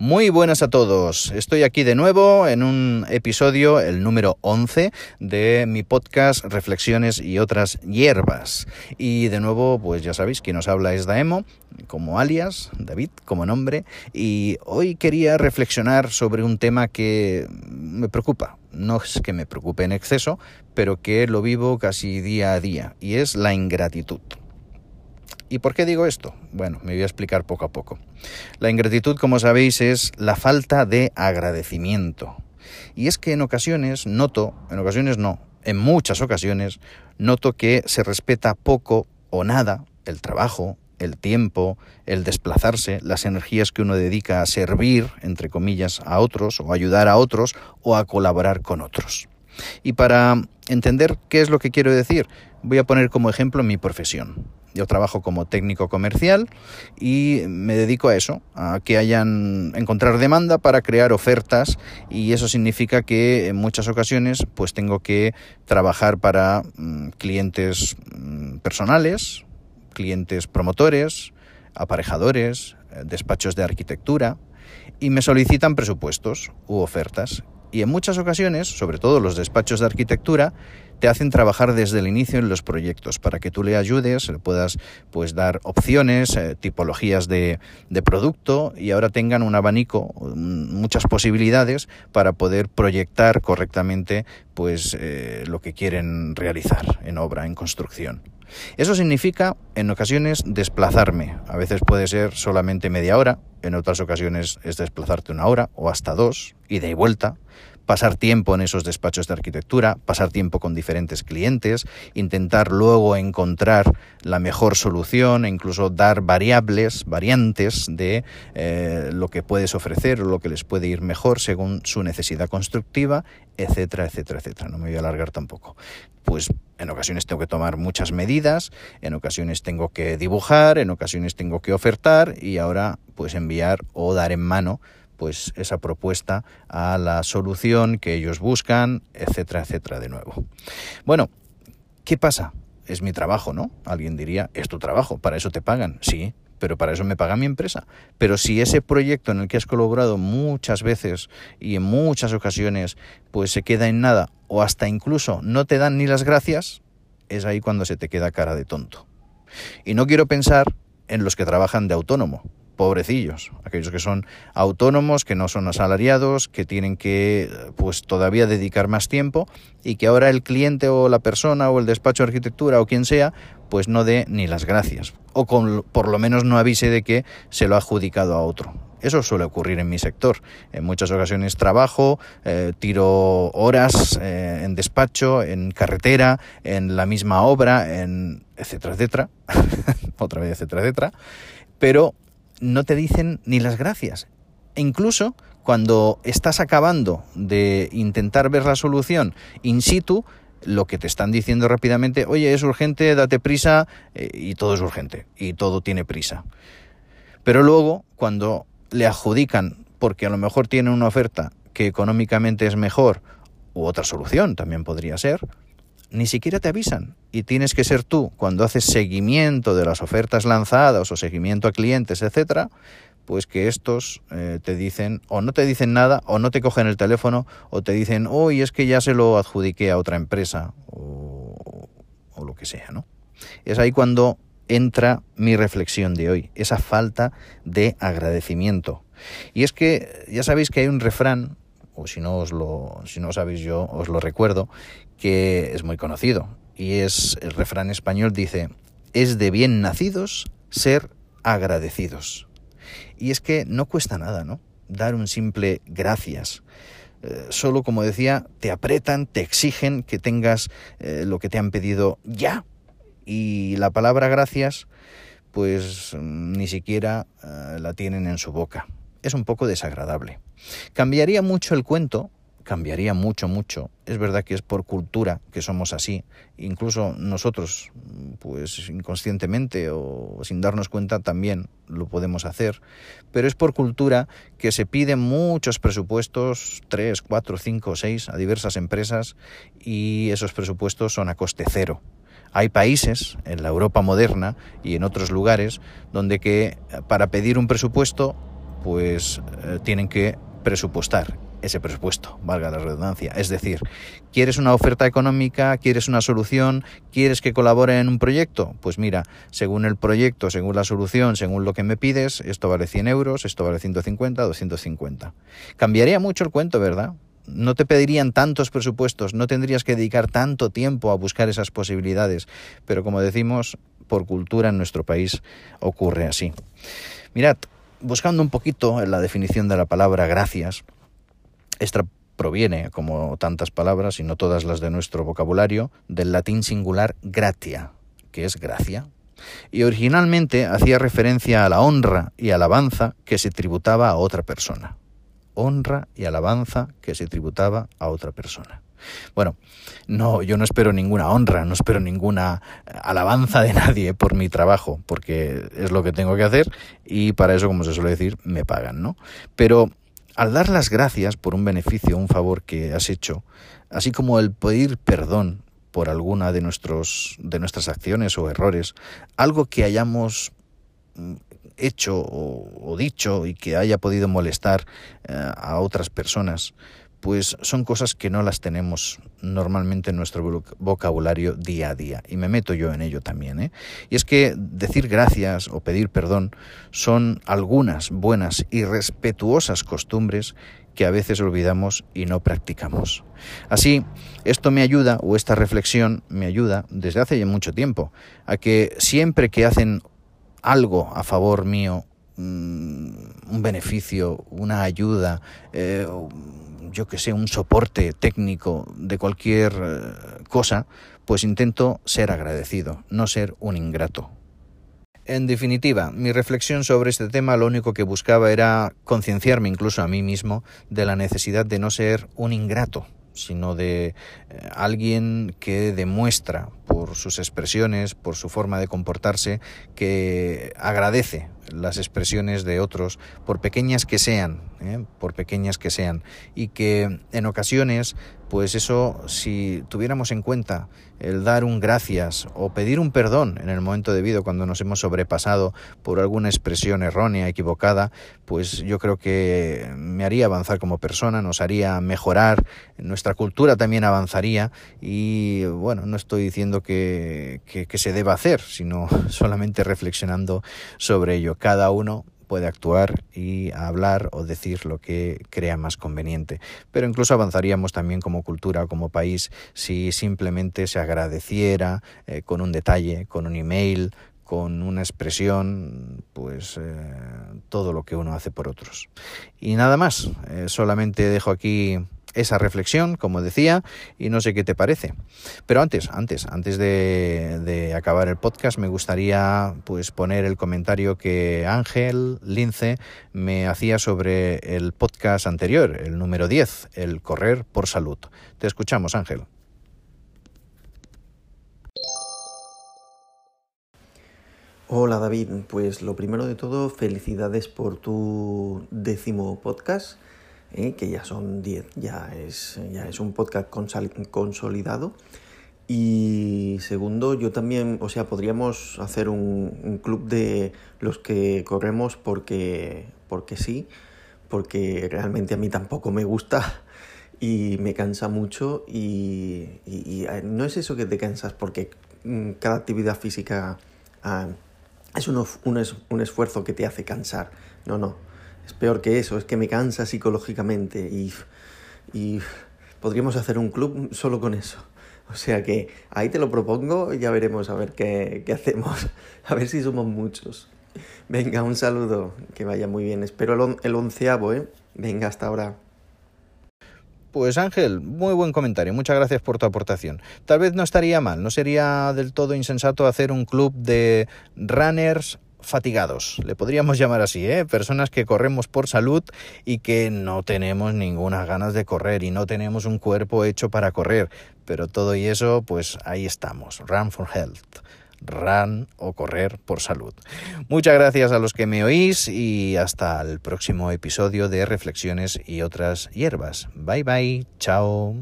Muy buenas a todos. Estoy aquí de nuevo en un episodio, el número 11, de mi podcast Reflexiones y otras hierbas. Y de nuevo, pues ya sabéis, quien os habla es Daemo, como alias, David como nombre. Y hoy quería reflexionar sobre un tema que me preocupa. No es que me preocupe en exceso, pero que lo vivo casi día a día. Y es la ingratitud. ¿Y por qué digo esto? Bueno, me voy a explicar poco a poco. La ingratitud, como sabéis, es la falta de agradecimiento. Y es que en ocasiones noto, en ocasiones no, en muchas ocasiones noto que se respeta poco o nada el trabajo, el tiempo, el desplazarse, las energías que uno dedica a servir, entre comillas, a otros, o ayudar a otros, o a colaborar con otros. Y para entender qué es lo que quiero decir, voy a poner como ejemplo mi profesión. Yo trabajo como técnico comercial y me dedico a eso, a que hayan encontrar demanda para crear ofertas y eso significa que en muchas ocasiones pues tengo que trabajar para mm, clientes mm, personales, clientes promotores, aparejadores, eh, despachos de arquitectura y me solicitan presupuestos u ofertas. Y en muchas ocasiones, sobre todo los despachos de arquitectura, te hacen trabajar desde el inicio en los proyectos para que tú le ayudes, le puedas pues dar opciones, eh, tipologías de, producto y ahora tengan un abanico, muchas posibilidades para poder proyectar correctamente pues eh, lo que quieren realizar en obra, en construcción. Eso significa, en ocasiones, desplazarme. A veces puede ser solamente media hora, en otras ocasiones es desplazarte una hora o hasta dos, ida y vuelta, pasar tiempo en esos despachos de arquitectura, pasar tiempo con diferentes clientes, intentar luego encontrar la mejor solución e incluso dar variables, variantes de eh, lo que puedes ofrecer o lo que les puede ir mejor según su necesidad constructiva, etcétera, etcétera, etcétera. No me voy a alargar tampoco. Pues en ocasiones tengo que tomar muchas medidas, en ocasiones tengo que dibujar, en ocasiones tengo que ofertar y ahora pues enviar o dar en mano pues esa propuesta a la solución que ellos buscan, etcétera, etcétera, de nuevo. Bueno, ¿qué pasa? Es mi trabajo, ¿no? Alguien diría, es tu trabajo, para eso te pagan. Sí, pero para eso me paga mi empresa. Pero si ese proyecto en el que has colaborado muchas veces y en muchas ocasiones, pues se queda en nada o hasta incluso no te dan ni las gracias, es ahí cuando se te queda cara de tonto. Y no quiero pensar en los que trabajan de autónomo, pobrecillos, aquellos que son autónomos, que no son asalariados, que tienen que pues todavía dedicar más tiempo y que ahora el cliente o la persona o el despacho de arquitectura o quien sea pues no dé ni las gracias o con, por lo menos no avise de que se lo ha adjudicado a otro. Eso suele ocurrir en mi sector. En muchas ocasiones trabajo, eh, tiro horas eh, en despacho, en carretera, en la misma obra, en etcétera, etcétera, otra vez, etcétera, etcétera, pero no te dicen ni las gracias. E incluso cuando estás acabando de intentar ver la solución in situ, lo que te están diciendo rápidamente, oye, es urgente, date prisa, eh, y todo es urgente, y todo tiene prisa. Pero luego, cuando le adjudican, porque a lo mejor tiene una oferta que económicamente es mejor, u otra solución también podría ser, ni siquiera te avisan y tienes que ser tú cuando haces seguimiento de las ofertas lanzadas o seguimiento a clientes, etcétera, pues que estos eh, te dicen o no te dicen nada o no te cogen el teléfono o te dicen, oh, es que ya se lo adjudiqué a otra empresa o, o lo que sea, ¿no? Es ahí cuando entra mi reflexión de hoy, esa falta de agradecimiento. Y es que ya sabéis que hay un refrán o si no os lo, si no sabéis yo os lo recuerdo, que es muy conocido. Y es el refrán español dice, es de bien nacidos ser agradecidos. Y es que no cuesta nada, ¿no? Dar un simple gracias. Eh, solo, como decía, te apretan, te exigen que tengas eh, lo que te han pedido ya. Y la palabra gracias, pues ni siquiera eh, la tienen en su boca es un poco desagradable. Cambiaría mucho el cuento, cambiaría mucho, mucho. Es verdad que es por cultura que somos así. Incluso nosotros, pues inconscientemente o sin darnos cuenta, también lo podemos hacer. Pero es por cultura que se piden muchos presupuestos, tres, cuatro, cinco, seis, a diversas empresas y esos presupuestos son a coste cero. Hay países en la Europa moderna y en otros lugares donde que para pedir un presupuesto pues eh, tienen que presupuestar ese presupuesto, valga la redundancia. Es decir, ¿quieres una oferta económica? ¿Quieres una solución? ¿Quieres que colabore en un proyecto? Pues mira, según el proyecto, según la solución, según lo que me pides, esto vale 100 euros, esto vale 150, 250. Cambiaría mucho el cuento, ¿verdad? No te pedirían tantos presupuestos, no tendrías que dedicar tanto tiempo a buscar esas posibilidades, pero como decimos, por cultura en nuestro país ocurre así. Mirad, buscando un poquito en la definición de la palabra gracias, esta proviene, como tantas palabras, y no todas las de nuestro vocabulario, del latín singular gratia, que es gracia, y originalmente hacía referencia a la honra y alabanza que se tributaba a otra persona. Honra y alabanza que se tributaba a otra persona. Bueno, no, yo no espero ninguna honra, no espero ninguna alabanza de nadie por mi trabajo, porque es lo que tengo que hacer y para eso, como se suele decir, me pagan, ¿no? Pero al dar las gracias por un beneficio, un favor que has hecho, así como el pedir perdón por alguna de, nuestros, de nuestras acciones o errores, algo que hayamos mm, hecho o, dicho y que haya podido molestar eh, a otras personas, pues son cosas que no las tenemos normalmente en nuestro vocabulario día a día. Y me meto yo en ello también. ¿eh? Y es que decir gracias o pedir perdón son algunas buenas y respetuosas costumbres que a veces olvidamos y no practicamos. Así, esto me ayuda, o esta reflexión me ayuda desde hace ya mucho tiempo, a que siempre que hacen algo a favor mío, un beneficio, una ayuda, eh, yo que sé, un soporte técnico de cualquier eh, cosa, pues intento ser agradecido, no ser un ingrato. En definitiva, mi reflexión sobre este tema lo único que buscaba era concienciarme incluso a mí mismo de la necesidad de no ser un ingrato, sino de eh, alguien que demuestra por sus expresiones, por su forma de comportarse, que agradece las expresiones de otros, por pequeñas que sean, ¿eh? por pequeñas que sean, y que en ocasiones pues eso, si tuviéramos en cuenta el dar un gracias o pedir un perdón en el momento debido cuando nos hemos sobrepasado por alguna expresión errónea, equivocada, pues yo creo que me haría avanzar como persona, nos haría mejorar, nuestra cultura también avanzaría y bueno, no estoy diciendo que, que, que se deba hacer, sino solamente reflexionando sobre ello. Cada uno puede actuar y hablar o decir lo que crea más conveniente. Pero incluso avanzaríamos también como cultura, como país, si simplemente se agradeciera eh, con un detalle, con un email, con una expresión, pues eh, todo lo que uno hace por otros. Y nada más, eh, solamente dejo aquí esa reflexión, como decía, y no sé qué te parece. Pero antes, antes, antes de, acabar el podcast, me gustaría pues poner el comentario que Ángel Lince me hacía sobre el podcast anterior, el número 10, el correr por salud. Te escuchamos, Ángel. Hola David, pues lo primero de todo, felicidades por tu décimo podcast ¿eh? que ya son 10, ya es, ya es un podcast consolidado. Y segundo, yo también, o sea, podríamos hacer un, club de los que corremos porque, porque sí, porque realmente a mí tampoco me gusta y me cansa mucho y, eh, no es eso que te cansas porque mm, cada actividad física ah, es un, un esfuerzo que te hace cansar, no, no, es peor que eso, es que me cansa psicológicamente y, podríamos hacer un club solo con eso. O sea que ahí te lo propongo y ya veremos a ver qué, qué, hacemos. A ver si somos muchos. Venga, un saludo, que vaya muy bien. Espero el, el onceavo, ¿eh? Venga, hasta ahora. Pues Ángel, muy buen comentario, muchas gracias por tu aportación. Tal vez no estaría mal, no sería del todo insensato hacer un club de runners fatigados, le podríamos llamar así, ¿eh? personas que corremos por salud y que no tenemos ninguna ganas de correr y no tenemos un cuerpo hecho para correr, pero todo y eso, pues ahí estamos, Run for Health, run o correr por salud. Muchas gracias a los que me oís y hasta el próximo episodio de Reflexiones y otras hierbas. Bye bye, chao.